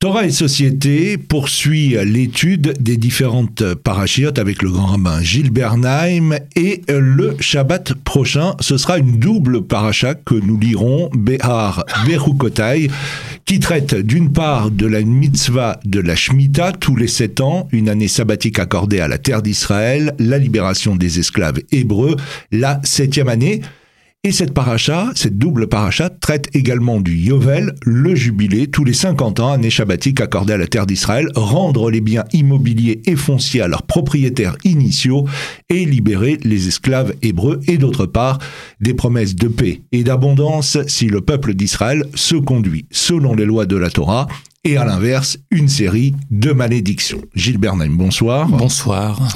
Torah et Société poursuit l'étude des différentes parachiotes avec le grand rabbin Gilles Bernheim et le Shabbat prochain, ce sera une double paracha que nous lirons, Behar Berukotai, qui traite d'une part de la mitzvah de la Shemitah tous les sept ans, une année sabbatique accordée à la terre d'Israël, la libération des esclaves hébreux, la septième année, et cette paracha, cette double paracha, traite également du Yovel, le jubilé, tous les 50 ans, année shabbatique accordée à la terre d'Israël, rendre les biens immobiliers et fonciers à leurs propriétaires initiaux et libérer les esclaves hébreux, et d'autre part, des promesses de paix et d'abondance si le peuple d'Israël se conduit selon les lois de la Torah, et à l'inverse, une série de malédictions. Gilles Bernheim, bonsoir. Bonsoir.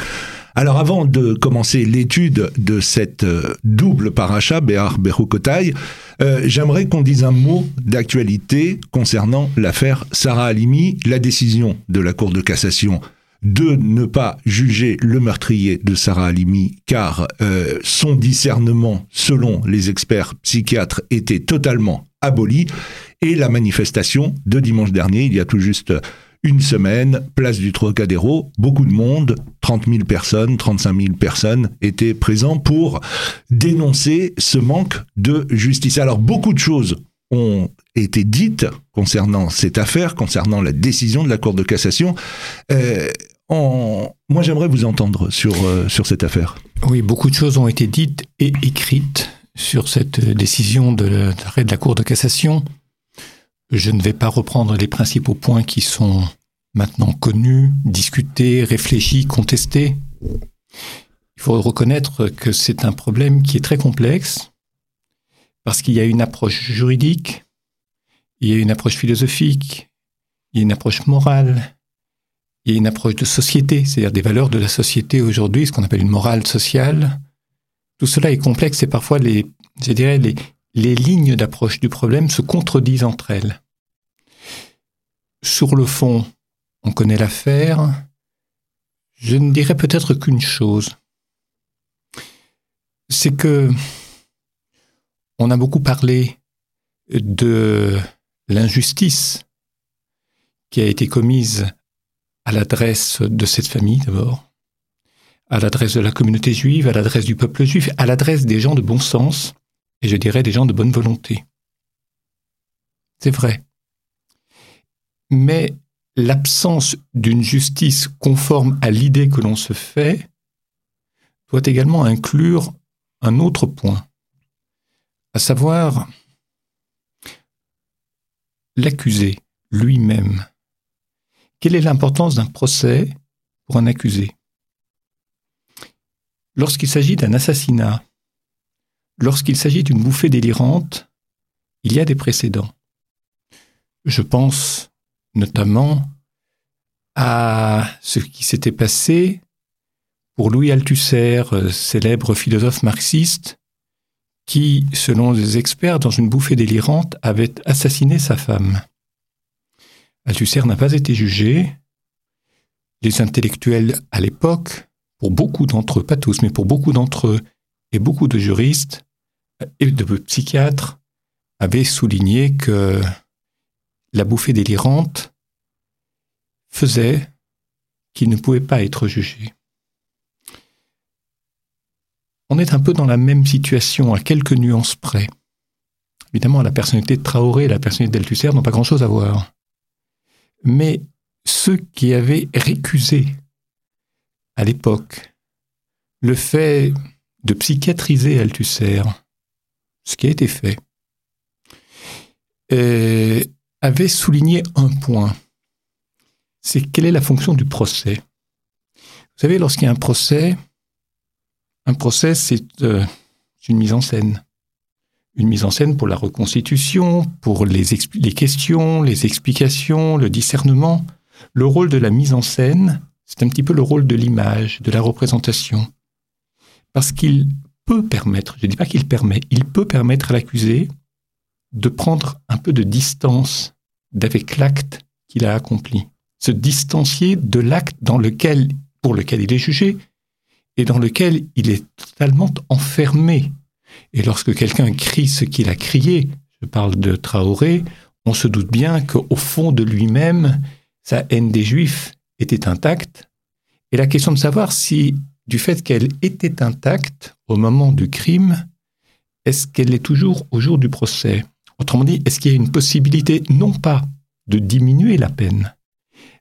Alors avant de commencer l'étude de cette euh, double paracha, Béar Berukotai, euh, j'aimerais qu'on dise un mot d'actualité concernant l'affaire Sarah Halimi, la décision de la Cour de cassation de ne pas juger le meurtrier de Sarah Halimi car euh, son discernement, selon les experts psychiatres, était totalement aboli. Et la manifestation de dimanche dernier, il y a tout juste une semaine, place du Trocadéro, beaucoup de monde, 30 000 personnes, 35 000 personnes étaient présents pour dénoncer ce manque de justice. Alors beaucoup de choses ont été dites concernant cette affaire, concernant la décision de la Cour de cassation. Euh, moi, j'aimerais vous entendre sur, euh, sur cette affaire. Oui, beaucoup de choses ont été dites et écrites sur cette décision de de la Cour de cassation. Je ne vais pas reprendre les principaux points qui sont maintenant connus, discutés, réfléchis, contestés. Il faut reconnaître que c'est un problème qui est très complexe parce qu'il y a une approche juridique, il y a une approche philosophique, il y a une approche morale, il y a une approche de société, c'est-à-dire des valeurs de la société aujourd'hui, ce qu'on appelle une morale sociale. Tout cela est complexe et parfois les, je dirais, les, les lignes d'approche du problème se contredisent entre elles. Sur le fond, on connaît l'affaire. Je ne dirais peut-être qu'une chose. C'est que on a beaucoup parlé de l'injustice qui a été commise à l'adresse de cette famille d'abord, à l'adresse de la communauté juive, à l'adresse du peuple juif, à l'adresse des gens de bon sens, et je dirais des gens de bonne volonté. C'est vrai. Mais l'absence d'une justice conforme à l'idée que l'on se fait doit également inclure un autre point, à savoir l'accusé lui-même. Quelle est l'importance d'un procès pour un accusé? Lorsqu'il s'agit d'un assassinat, lorsqu'il s'agit d'une bouffée délirante, il y a des précédents. Je pense notamment à ce qui s'était passé pour Louis Althusser, euh, célèbre philosophe marxiste, qui, selon les experts, dans une bouffée délirante, avait assassiné sa femme. Althusser n'a pas été jugé. Les intellectuels à l'époque, pour beaucoup d'entre eux, pas tous, mais pour beaucoup d'entre eux, et beaucoup de juristes et de psychiatres, avaient souligné que la bouffée délirante faisait qu'il ne pouvait pas être jugé. On est un peu dans la même situation, à quelques nuances près. Évidemment, la personnalité de Traoré et la personnalité d'Althusser n'ont pas grand-chose à voir. Mais ceux qui avaient récusé à l'époque le fait de psychiatriser Althusser, ce qui a été fait, euh, avait souligné un point. C'est quelle est la fonction du procès. Vous savez, lorsqu'il y a un procès, un procès, c'est euh, une mise en scène. Une mise en scène pour la reconstitution, pour les, les questions, les explications, le discernement. Le rôle de la mise en scène, c'est un petit peu le rôle de l'image, de la représentation. Parce qu'il peut permettre, je ne dis pas qu'il permet, il peut permettre à l'accusé de prendre un peu de distance d'avec l'acte qu'il a accompli, se distancier de l'acte dans lequel, pour lequel il est jugé et dans lequel il est totalement enfermé. Et lorsque quelqu'un crie ce qu'il a crié, je parle de Traoré, on se doute bien qu'au fond de lui-même, sa haine des Juifs était intacte. Et la question de savoir si, du fait qu'elle était intacte au moment du crime, est-ce qu'elle est toujours au jour du procès? Autrement dit, est-ce qu'il y a une possibilité, non pas de diminuer la peine,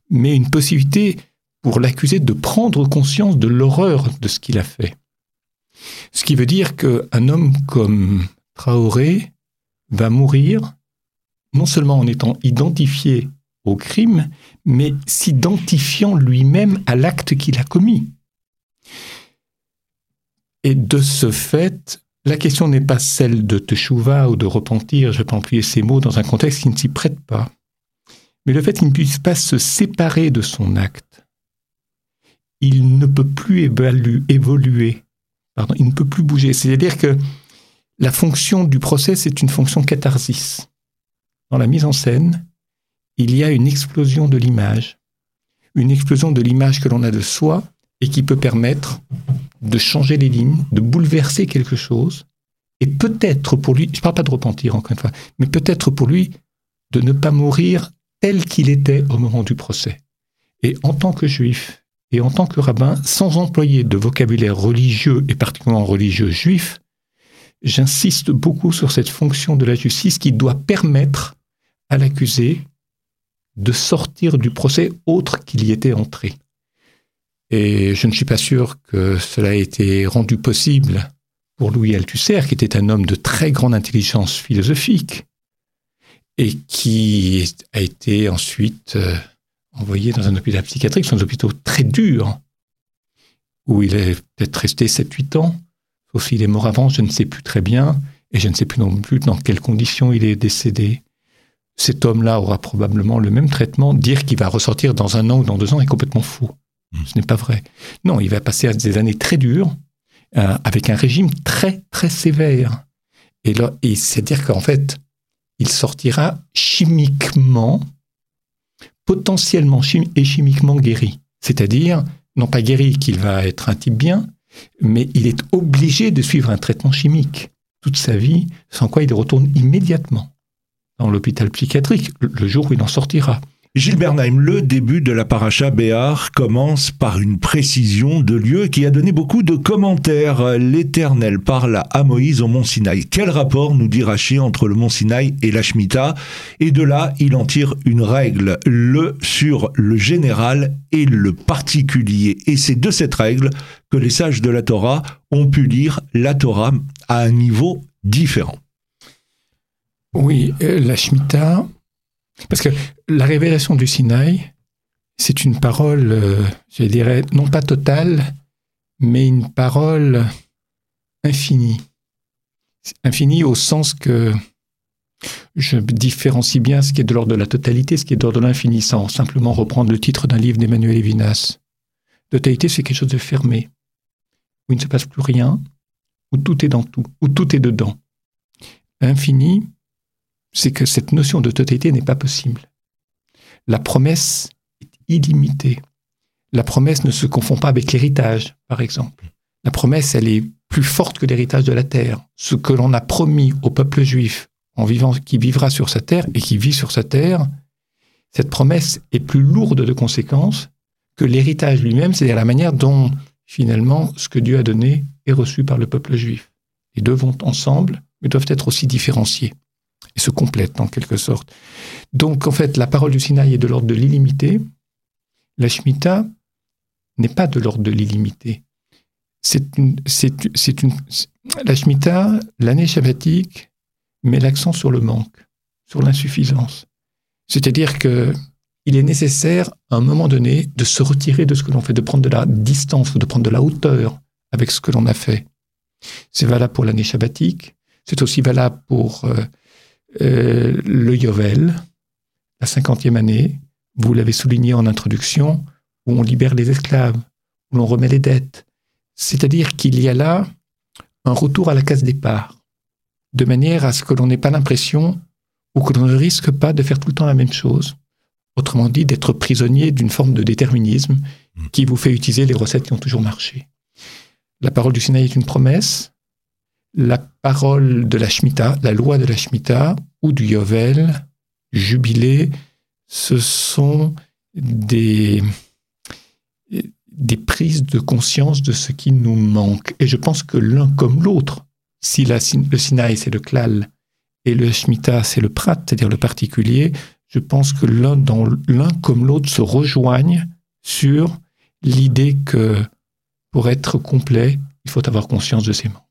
mais une possibilité pour l'accusé de prendre conscience de l'horreur de ce qu'il a fait? Ce qui veut dire qu'un homme comme Traoré va mourir non seulement en étant identifié au crime, mais s'identifiant lui-même à l'acte qu'il a commis. Et de ce fait, la question n'est pas celle de teshuva ou de repentir, je peux employer ces mots dans un contexte qui ne s'y prête pas, mais le fait qu'il ne puisse pas se séparer de son acte. Il ne peut plus évoluer, il ne peut plus bouger. C'est-à-dire que la fonction du procès, c'est une fonction catharsis. Dans la mise en scène, il y a une explosion de l'image, une explosion de l'image que l'on a de soi et qui peut permettre de changer les lignes, de bouleverser quelque chose, et peut-être pour lui, je ne parle pas de repentir encore une fois, mais peut-être pour lui de ne pas mourir tel qu'il était au moment du procès. Et en tant que juif et en tant que rabbin, sans employer de vocabulaire religieux et particulièrement religieux juif, j'insiste beaucoup sur cette fonction de la justice qui doit permettre à l'accusé de sortir du procès autre qu'il y était entré. Et je ne suis pas sûr que cela ait été rendu possible pour Louis Althusser, qui était un homme de très grande intelligence philosophique, et qui a été ensuite euh, envoyé dans un hôpital psychiatrique, dans un hôpital très dur, où il est peut-être resté 7-8 ans, sauf s'il est mort avant, je ne sais plus très bien, et je ne sais plus non plus dans quelles conditions il est décédé cet homme-là aura probablement le même traitement. Dire qu'il va ressortir dans un an ou dans deux ans est complètement fou. Hmm. Ce n'est pas vrai. Non, il va passer des années très dures, euh, avec un régime très, très sévère. Et c'est-à-dire qu'en fait, il sortira chimiquement, potentiellement et chimiquement guéri. C'est-à-dire, non pas guéri qu'il va être un type bien, mais il est obligé de suivre un traitement chimique toute sa vie, sans quoi il retourne immédiatement dans l'hôpital psychiatrique, le jour où il en sortira. Gilles Bernheim, le début de la paracha Béar commence par une précision de lieu qui a donné beaucoup de commentaires. L'Éternel parle à Moïse au mont Sinaï. Quel rapport, nous dit Rachi, entre le mont Sinaï et la Et de là, il en tire une règle, le sur le général et le particulier. Et c'est de cette règle que les sages de la Torah ont pu lire la Torah à un niveau différent. Oui, euh, la Shemitah, parce que la révélation du Sinaï, c'est une parole, euh, je dirais, non pas totale, mais une parole infinie. Infinie au sens que je différencie bien ce qui est de l'ordre de la totalité, ce qui est de l'ordre de l'infini, sans simplement reprendre le titre d'un livre d'Emmanuel Levinas. Totalité, c'est quelque chose de fermé, où il ne se passe plus rien, où tout est dans tout, où tout est dedans. L'infini, c'est que cette notion de totalité n'est pas possible. La promesse est illimitée. La promesse ne se confond pas avec l'héritage, par exemple. La promesse, elle est plus forte que l'héritage de la terre. Ce que l'on a promis au peuple juif qui vivra sur sa terre et qui vit sur sa terre, cette promesse est plus lourde de conséquences que l'héritage lui-même, c'est-à-dire la manière dont finalement ce que Dieu a donné est reçu par le peuple juif. Les deux vont ensemble, mais doivent être aussi différenciés et se complètent en quelque sorte. Donc en fait, la parole du Sinaï est de l'ordre de l'illimité. La Shemitah n'est pas de l'ordre de l'illimité. C'est une, c'est, une, la Shemitah, l'année shabbatique, met l'accent sur le manque, sur l'insuffisance. C'est-à-dire que il est nécessaire, à un moment donné, de se retirer de ce que l'on fait, de prendre de la distance, de prendre de la hauteur avec ce que l'on a fait. C'est valable pour l'année shabbatique, c'est aussi valable pour euh, euh, le Yovel, la cinquantième année, vous l'avez souligné en introduction, où on libère les esclaves, où l'on remet les dettes. C'est-à-dire qu'il y a là un retour à la case départ, de manière à ce que l'on n'ait pas l'impression ou que l'on ne risque pas de faire tout le temps la même chose. Autrement dit, d'être prisonnier d'une forme de déterminisme hmm. qui vous fait utiliser les recettes qui ont toujours marché. La parole du Sinaï est une promesse, la parole de la Shemitah, la loi de la Shemitah ou du Yovel jubilé, ce sont des, des prises de conscience de ce qui nous manque. Et je pense que l'un comme l'autre, si la, le Sinaï c'est le klal et le Shemitah c'est le prat, c'est-à-dire le particulier, je pense que l'un comme l'autre se rejoignent sur l'idée que pour être complet, il faut avoir conscience de ses manques.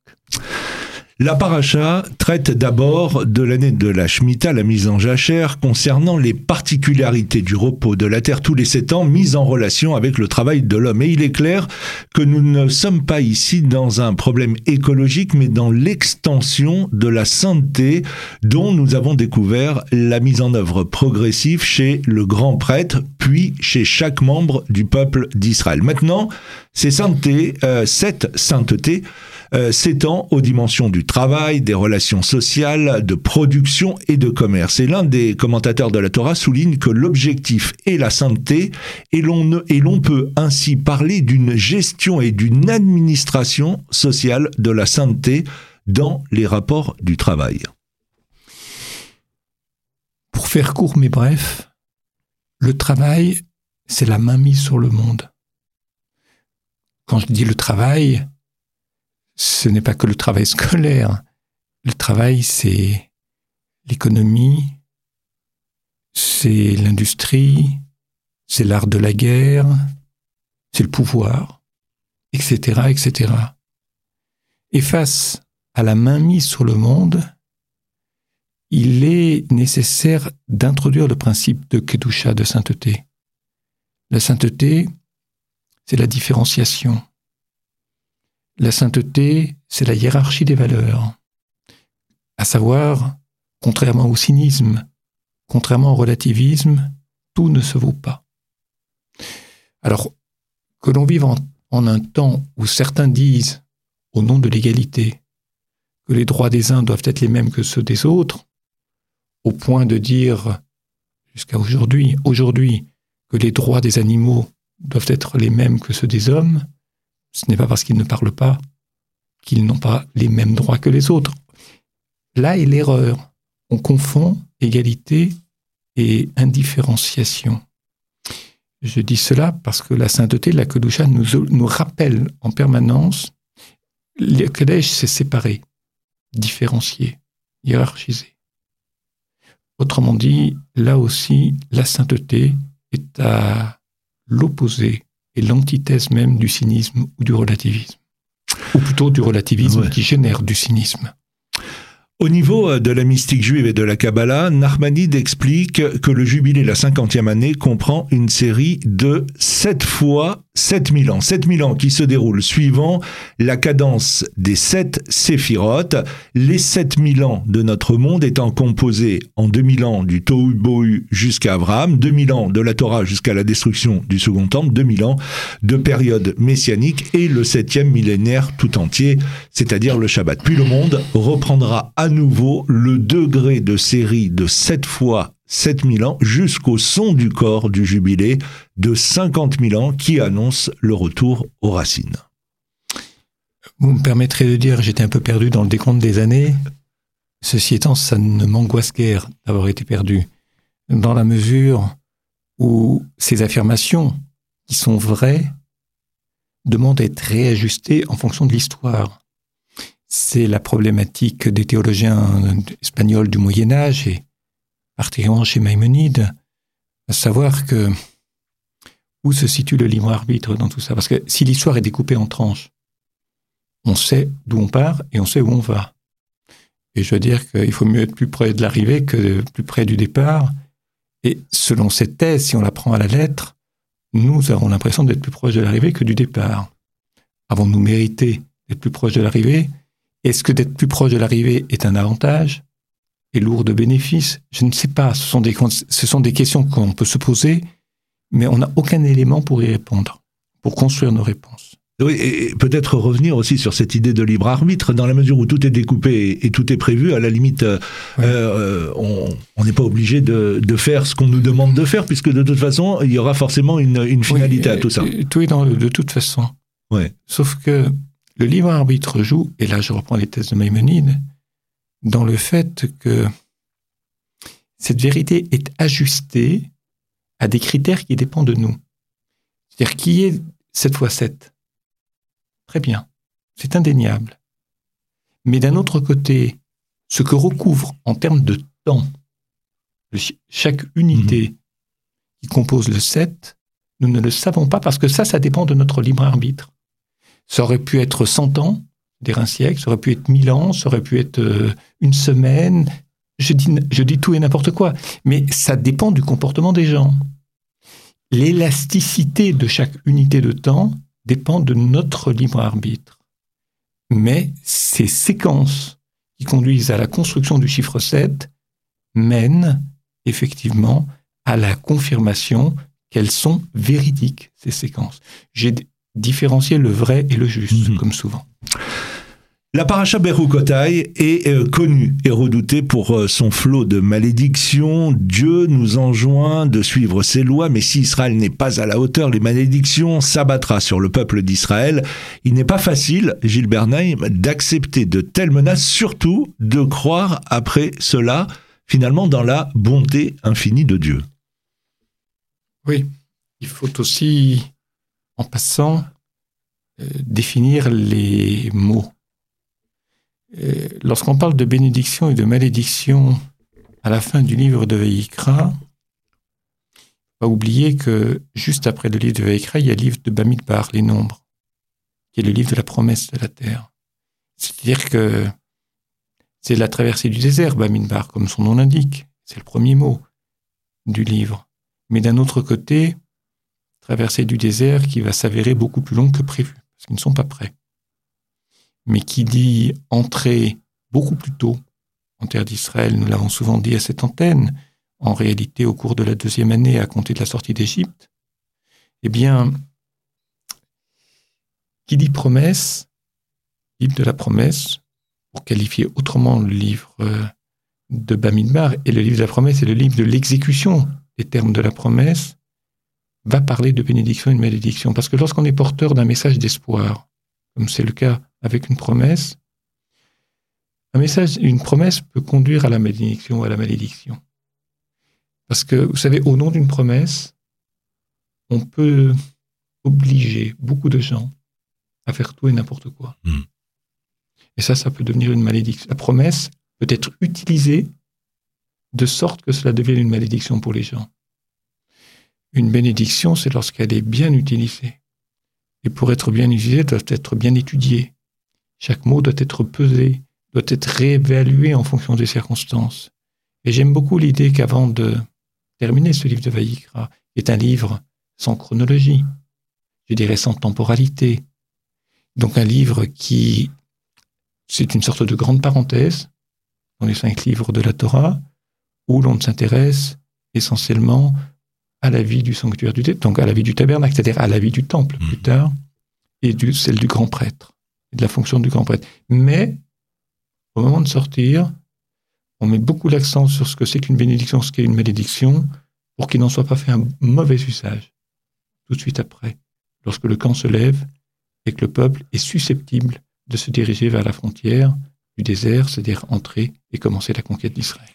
La paracha traite d'abord de l'année de la Shemitah, la mise en jachère, concernant les particularités du repos de la terre tous les sept ans, mise en relation avec le travail de l'homme. Et il est clair que nous ne sommes pas ici dans un problème écologique, mais dans l'extension de la sainteté dont nous avons découvert la mise en œuvre progressive chez le grand prêtre, puis chez chaque membre du peuple d'Israël. Maintenant, ces saintetés, euh, cette sainteté, euh, s'étend aux dimensions du travail, des relations sociales, de production et de commerce. Et l'un des commentateurs de la Torah souligne que l'objectif est la sainteté et l'on, peut ainsi parler d'une gestion et d'une administration sociale de la sainteté dans les rapports du travail. Pour faire court mais bref, le travail, c'est la main mise sur le monde. Quand je dis le travail, ce n'est pas que le travail scolaire. Le travail, c'est l'économie, c'est l'industrie, c'est l'art de la guerre, c'est le pouvoir, etc., etc. Et face à la mainmise sur le monde, il est nécessaire d'introduire le principe de Kedusha, de sainteté. La sainteté, c'est la différenciation. La sainteté, c'est la hiérarchie des valeurs. À savoir, contrairement au cynisme, contrairement au relativisme, tout ne se vaut pas. Alors, que l'on vive en, un temps où certains disent, au nom de l'égalité, que les droits des uns doivent être les mêmes que ceux des autres, au point de dire, jusqu'à aujourd'hui, aujourd'hui, que les droits des animaux doivent être les mêmes que ceux des hommes, ce n'est pas parce qu'ils ne parlent pas qu'ils n'ont pas les mêmes droits que les autres. Là est l'erreur. On confond égalité et indifférenciation. Je dis cela parce que la sainteté, la Kedusha, nous, rappelle en permanence le Kadesh, c'est séparé, différencié, hiérarchisé. Autrement dit, là aussi, la sainteté est à l'opposé et l'antithèse même du cynisme ou du relativisme. Ou plutôt du relativisme qui génère du cynisme. Au niveau euh, de la mystique juive et de la Kabbalah, Narmanide explique que le jubilé, la cinquantième année, comprend une série de sept fois 7000 ans. 7000 ans qui se déroulent suivant la cadence des sept séphirotes, les 7000 ans de notre monde étant composés en 2000 ans du Tohu Bohu jusqu'à Abraham, 2000 ans de la Torah jusqu'à la destruction du Second Temple, 2000 ans de période messianique et le septième millénaire tout entier, c'est-à-dire le Shabbat. Puis le monde reprendra à nouveau le degré de série de 7 fois 7000 ans jusqu'au son du corps du jubilé de 50 000 ans qui annonce le retour aux racines. Vous me permettrez de dire, j'étais un peu perdu dans le décompte des années. Ceci étant, ça ne m'angoisse guère d'avoir été perdu, dans la mesure où ces affirmations, qui sont vraies, demandent d'être réajustées en fonction de l'histoire. C'est la problématique des théologiens espagnols du Moyen Âge et particulièrement chez Maïmonide, à savoir que où se situe le libre arbitre dans tout ça? Parce que si l'histoire est découpée en tranches, on sait d'où on part et on sait où on va. Et je veux dire qu'il faut mieux être plus près de l'arrivée que plus près du départ. Et selon cette thèse, si on la prend à la lettre, nous avons l'impression d'être plus proche de l'arrivée que du départ. Avons-nous mérité d'être plus proche de l'arrivée? Est-ce que d'être plus proche de l'arrivée est un avantage est lourd de bénéfices? Je ne sais pas. Ce sont des, ce sont des questions qu'on peut se poser, mais on n'a aucun élément pour y répondre, pour construire nos réponses. Oui, et peut-être revenir aussi sur cette idée de libre arbitre, dans la mesure où tout est découpé et, tout est prévu, à la limite, euh, euh, on n'est pas obligé de, faire ce qu'on nous demande de faire, puisque de toute façon, il y aura forcément une, finalité à tout ça. Tout est dans de toute façon. Ouais. Sauf que le libre arbitre joue, et là je reprends les thèses de Maïmonide, dans le fait que cette vérité est ajustée à des critères qui dépendent de nous. C'est-à-dire qui est 7 fois 7 Très bien, c'est indéniable. Mais d'un autre côté, ce que recouvre en termes de temps chaque unité mhm. qui compose le 7, nous ne le savons pas parce que ça, ça dépend de notre libre arbitre. Ça aurait pu être 100 ans, dire un siècle, ça aurait pu être 1000 ans, ça aurait pu être euh, une semaine. Je dis, tout et n'importe quoi. Mais ça dépend du comportement des gens. L'élasticité de chaque unité de temps dépend de notre libre arbitre. Mais ces séquences qui conduisent à la construction du chiffre 7 mènent effectivement à la confirmation qu'elles sont véridiques, ces séquences. Différencié le vrai et le juste, mhm. comme souvent. La paracha Berukotai est euh, connue et redoutée pour euh, son flot de malédictions. Dieu nous enjoint de suivre ses lois, mais si Israël n'est pas à la hauteur, les malédictions s'abattra sur le peuple d'Israël. Il n'est pas facile, Gilles Bernheim, d'accepter de telles menaces, surtout de croire après cela finalement dans la bonté infinie de Dieu. Oui, il faut aussi, en passant, euh, définir les mots. Euh, lorsqu'on parle de bénédiction et de malédiction à la fin du livre de Veikra, pas oublier que juste après le livre de Veikra, il y a le livre de Bamidbar, les nombres, qui est le livre de la promesse de la terre. C'est-à-dire que c'est la traversée du désert, Bamidbar, comme son nom l'indique. C'est le premier mot du livre. Mais d'un autre côté, traversée du désert qui va s'avérer beaucoup plus long que prévu, parce qu'ils ne sont pas prêts. Mais qui dit entrer beaucoup plus tôt en terre d'Israël, nous l'avons souvent dit à cette antenne, en réalité au cours de la deuxième année à compter de la sortie d'Égypte, eh bien, qui dit promesse, livre de la promesse, pour qualifier autrement le livre euh, de Bamidbar, et le livre de la promesse est le livre de l'exécution des termes de la promesse, va parler de bénédiction et de malédiction. Parce que lorsqu'on est porteur d'un message d'espoir, comme c'est le cas avec une promesse, un message, une promesse peut conduire à la bénédiction ou à la malédiction. Parce que, vous savez, au nom d'une promesse, on peut obliger beaucoup de gens à faire tout et n'importe quoi. Hmm. Et ça, ça peut devenir une malédiction. La promesse peut être utilisée de sorte que cela devienne une malédiction pour les gens. Une bénédiction, c'est lorsqu'elle est bien utilisée. Et pour être bien utilisée, elle doit être bien étudiée. Chaque mot doit être pesé, doit être réévalué en fonction des circonstances. Et j'aime beaucoup l'idée qu'avant de terminer ce livre de Vaïkra, est un livre sans chronologie, je dirais sans temporalité, donc un livre qui c'est une sorte de grande parenthèse dans les cinq livres de la Torah, où l'on s'intéresse essentiellement à la vie du sanctuaire du temple, donc à la vie du tabernacle, c'est-à-dire à la vie du temple plus mmh. tard, et du, celle du grand prêtre, et de la fonction du grand prêtre. Mais, au moment de sortir, on met beaucoup l'accent sur ce que c'est qu'une bénédiction, ce qu'est une malédiction, pour qu'il n'en soit pas fait un mauvais usage. Tout de suite après, lorsque le camp se lève et que le peuple est susceptible de se diriger vers la frontière du désert, c'est-à-dire entrer et commencer la conquête d'Israël.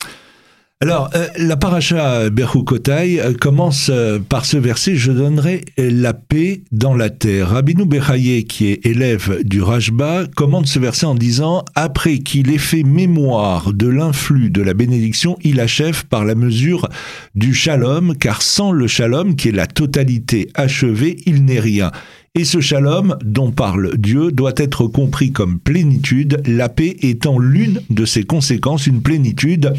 Alors, euh, la paracha Berhukotai euh, commence euh, par ce verset Je donnerai la paix dans la terre. Rabbinou Bechaye, qui est élève du Rajba, commande ce verset en disant Après qu'il ait fait mémoire de l'influx de la bénédiction, il achève par la mesure du shalom, car sans le shalom, qui est la totalité achevée, il n'est rien. Et ce shalom dont parle Dieu doit être compris comme plénitude, la paix étant l'une de ses conséquences, une plénitude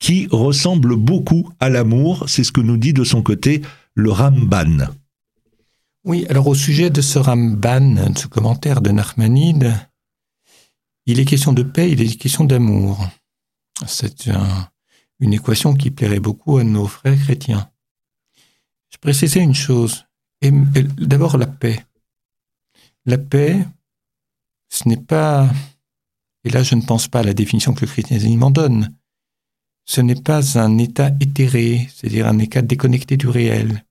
qui ressemble beaucoup à l'amour, c'est ce que nous dit de son côté le Ramban. Oui, alors au sujet de ce Ramban, de ce commentaire de Nachmanide, il est question de paix, il est question d'amour. C'est une équation qui plairait beaucoup à nos frères chrétiens. Je précisais une chose. D'abord la paix. La paix, ce n'est pas, et là je ne pense pas à la définition que le christianisme m'en donne, ce n'est pas un état éthéré, c'est-à-dire un état déconnecté du réel,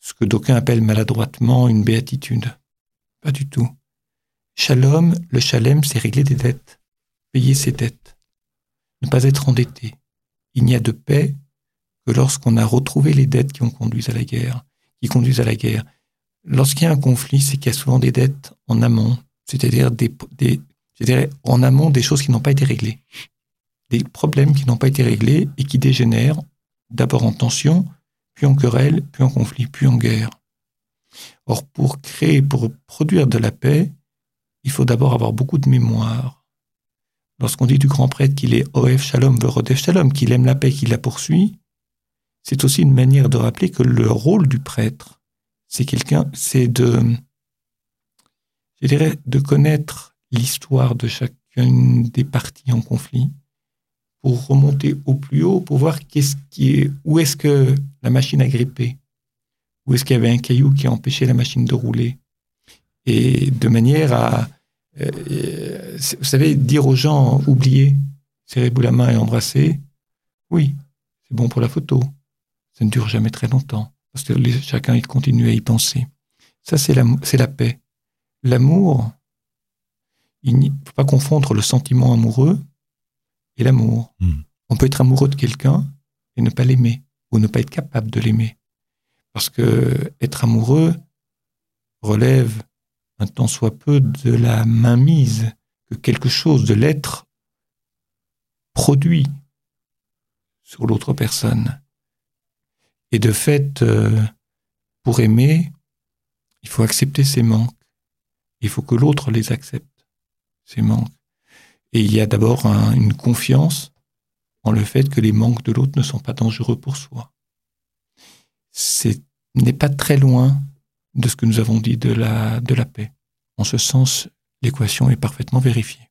ce que d'aucuns appellent maladroitement une béatitude. Pas du tout. Shalom, le shalem, c'est régler des dettes, payer ses dettes, ne pas être endetté. Il n'y a de paix que lorsqu'on a retrouvé les dettes qui ont conduit à la guerre, qui conduisent à la guerre, lorsqu'il y a un conflit, c'est qu'il y a souvent des dettes en amont, c'est-à-dire des, en amont des choses qui n'ont pas été réglées, des problèmes qui n'ont pas été réglés et qui dégénèrent d'abord en tension, puis en querelle, puis en conflit, puis en guerre. Or, pour créer, pour produire de la paix, il faut d'abord avoir beaucoup de mémoire. Lorsqu'on dit du grand prêtre qu'il est Oef Shalom, Verodef Shalom, qu'il aime la paix, qu'il la poursuit, c'est aussi une manière de rappeler que le rôle du prêtre, c'est quelqu'un, c'est de, je dirais, de connaître l'histoire de chacune des parties en conflit pour remonter au plus haut, pour voir qu'est-ce qui est, où est-ce que la machine a grippé, où est-ce qu'il y avait un caillou qui a empêché la machine de rouler, et de manière à, euh, vous savez, dire aux gens, oubliez, serrez-vous la main et embrassez, oui, c'est bon pour la photo. Ça ne dure jamais très longtemps, parce que chacun il continue à y penser. Ça, c'est la, la paix. L'amour, il ne faut pas confondre le sentiment amoureux et l'amour. Hmm. On peut être amoureux de quelqu'un et ne pas l'aimer, ou ne pas être capable de l'aimer. Parce que être amoureux relève un tant soit peu de la mainmise que quelque chose de l'être produit sur l'autre personne. Et de fait, euh, pour aimer, il faut accepter ses manques. Il faut que l'autre les accepte, ses manques. Et il y a d'abord une confiance en le fait que les manques de l'autre ne sont pas dangereux pour soi. C'est n'est pas très loin de ce que nous avons dit de la paix. En ce sens, l'équation est parfaitement vérifiée.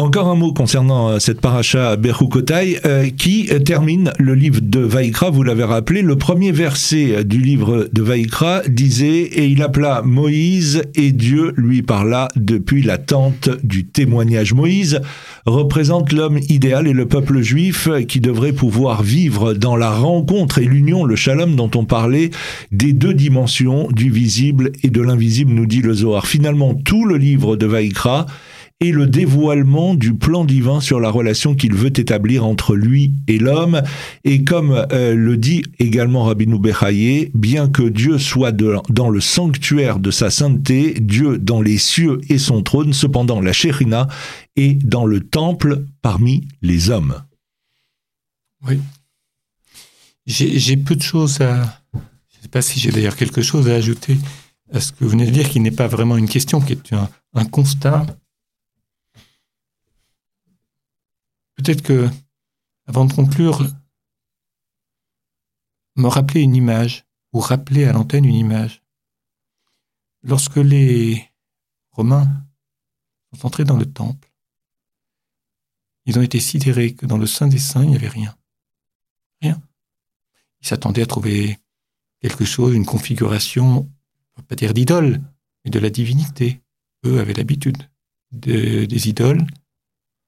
Encore un mot concernant euh, cette paracha Berukotai euh, qui euh, termine le livre de Vaïkra, vous l'avez rappelé, le premier verset du livre de Vaïkra disait « Et il appela Moïse et Dieu lui parla depuis la tente du témoignage. » Moïse représente l'homme idéal et le peuple juif qui devrait pouvoir vivre dans la rencontre et l'union, le shalom dont on parlait, des deux dimensions, du visible et de l'invisible, nous dit le Zohar. Finalement, tout le livre de Vaïkra et le dévoilement du plan divin sur la relation qu'il veut établir entre lui et l'homme. Et comme euh, le dit également Rabbi Bechaye, bien que Dieu soit dans le sanctuaire de sa sainteté, Dieu dans les cieux et son trône, cependant la Shérina est dans le temple parmi les hommes. Oui. J'ai peu de choses à... Je ne sais pas si j'ai d'ailleurs quelque chose à ajouter à ce que vous venez de dire, qui n'est pas vraiment une question, qui est un constat Peut-être que, avant de conclure, me rappeler une image, ou rappeler à l'antenne une image. Lorsque les Romains sont entrés dans le temple, ils ont été sidérés que dans le Saint des Saints, il n'y avait rien. Rien. Ils s'attendaient à trouver quelque chose, une configuration, on pas dire d'idole, mais de la divinité. Eux avaient l'habitude des idoles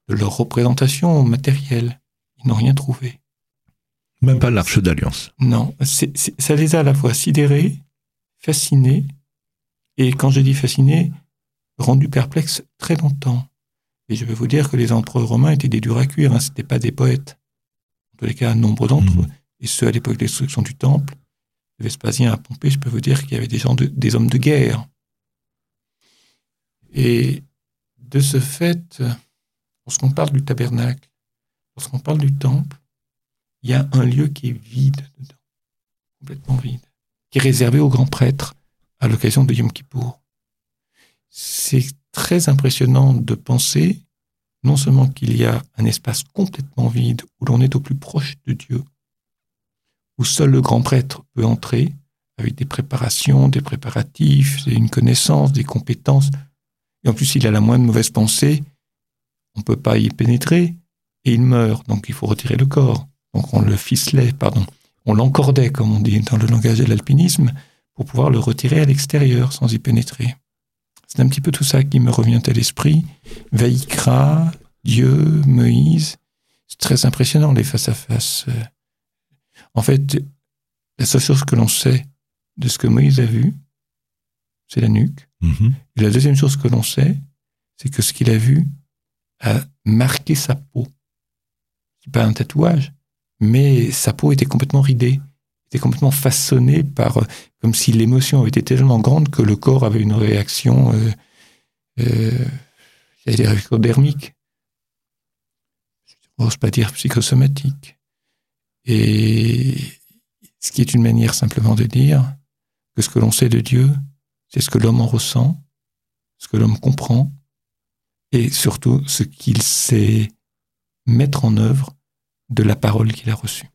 de leur représentation matérielle. Ils n'ont rien trouvé. Même pas l'arche d'alliance. Non, ça les a à la fois sidérés, fascinés, et quand je dis fascinés, rendus perplexes très longtemps. Et je vais vous dire que les empereurs romains étaient des durs à cuire, hein, ce n'étaient pas des poètes. En tous les cas, nombre d'entre eux, mmh. et ceux à l'époque de destruction du temple, Vespasien à Pompée, je peux vous dire qu'il y avait des gens, des hommes de guerre. Et de ce fait, Lorsqu'on parle du tabernacle, lorsqu'on parle du temple, il y a un lieu qui est vide dedans, complètement vide, qui est réservé aux grands prêtres à l'occasion de Yom Kippour. C'est très impressionnant de penser non seulement qu'il y a un espace complètement vide où l'on est au plus proche de Dieu, où seul le grand prêtre peut entrer avec des préparations, des préparatifs, une connaissance, des compétences, et en plus il a la moindre mauvaise pensée, on ne peut pas y pénétrer, et il meurt, donc il faut retirer le corps. Donc on le ficelait, pardon, on l'encordait, comme on dit dans le langage de l'alpinisme, pour pouvoir le retirer à l'extérieur sans y pénétrer. C'est un petit peu tout ça qui me revient à l'esprit. Vaïkra, Dieu, Moïse, c'est très impressionnant les face-à-face. En fait, la seule chose que l'on sait de ce que Moïse a vu, c'est la nuque. Mm-hmm. Et la deuxième chose que l'on sait, c'est que ce qu'il a vu, a marqué sa peau. C'est pas un tatouage, mais sa peau était complètement ridée, était complètement façonnée par, comme si l'émotion avait été tellement grande que le corps avait une réaction, euh, euh, des réactions dermiques. Je pas dire psychosomatique. Et ce qui est une manière simplement de dire que ce que l'on sait de Dieu, c'est ce que l'homme en ressent, ce que l'homme comprend, et surtout ce qu'il sait mettre en œuvre de la parole qu'il a reçue.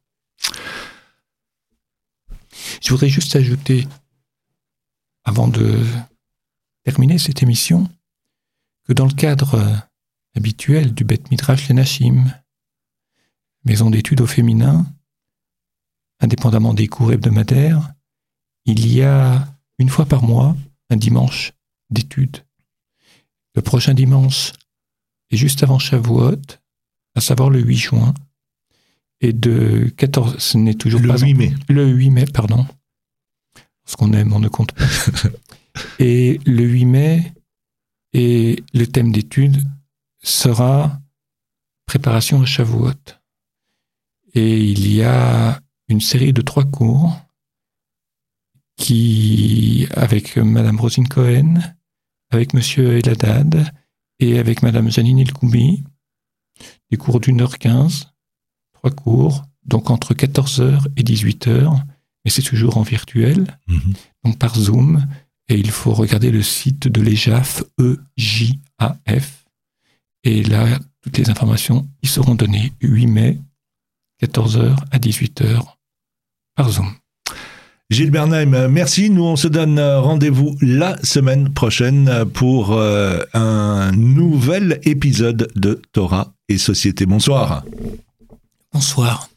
Je voudrais juste ajouter, avant de terminer cette émission, que dans le cadre habituel du Beth Midrash Lenachim, maison d'études au féminin, indépendamment des cours hebdomadaires, il y a une fois par mois un dimanche d'études. Le prochain dimanche est juste avant Shavuot, à savoir le 8 juin, et de 14, ce n'est toujours le pas... 8 mai. Le 8 mai, pardon. Ce qu'on aime, on ne compte pas. et le 8 mai, et le thème d'étude sera préparation à Shavuot. Et il y a une série de trois cours qui, avec Madame Rosine Cohen, avec Monsieur Eladad et avec Madame Janine Elkoumi, des cours d'une heure quinze, trois cours, donc entre 14h et 18h, mais c'est toujours en virtuel, Mhm. donc par Zoom, et il faut regarder le site de l'EJAF, E-J-A-F, et là, toutes les informations y seront données 8 mai, 14h à 18h, par Zoom. Gilles Bernheim, merci. Nous, on se donne euh, rendez-vous la semaine prochaine pour euh, un nouvel épisode de Torah et Société. Bonsoir. Bonsoir.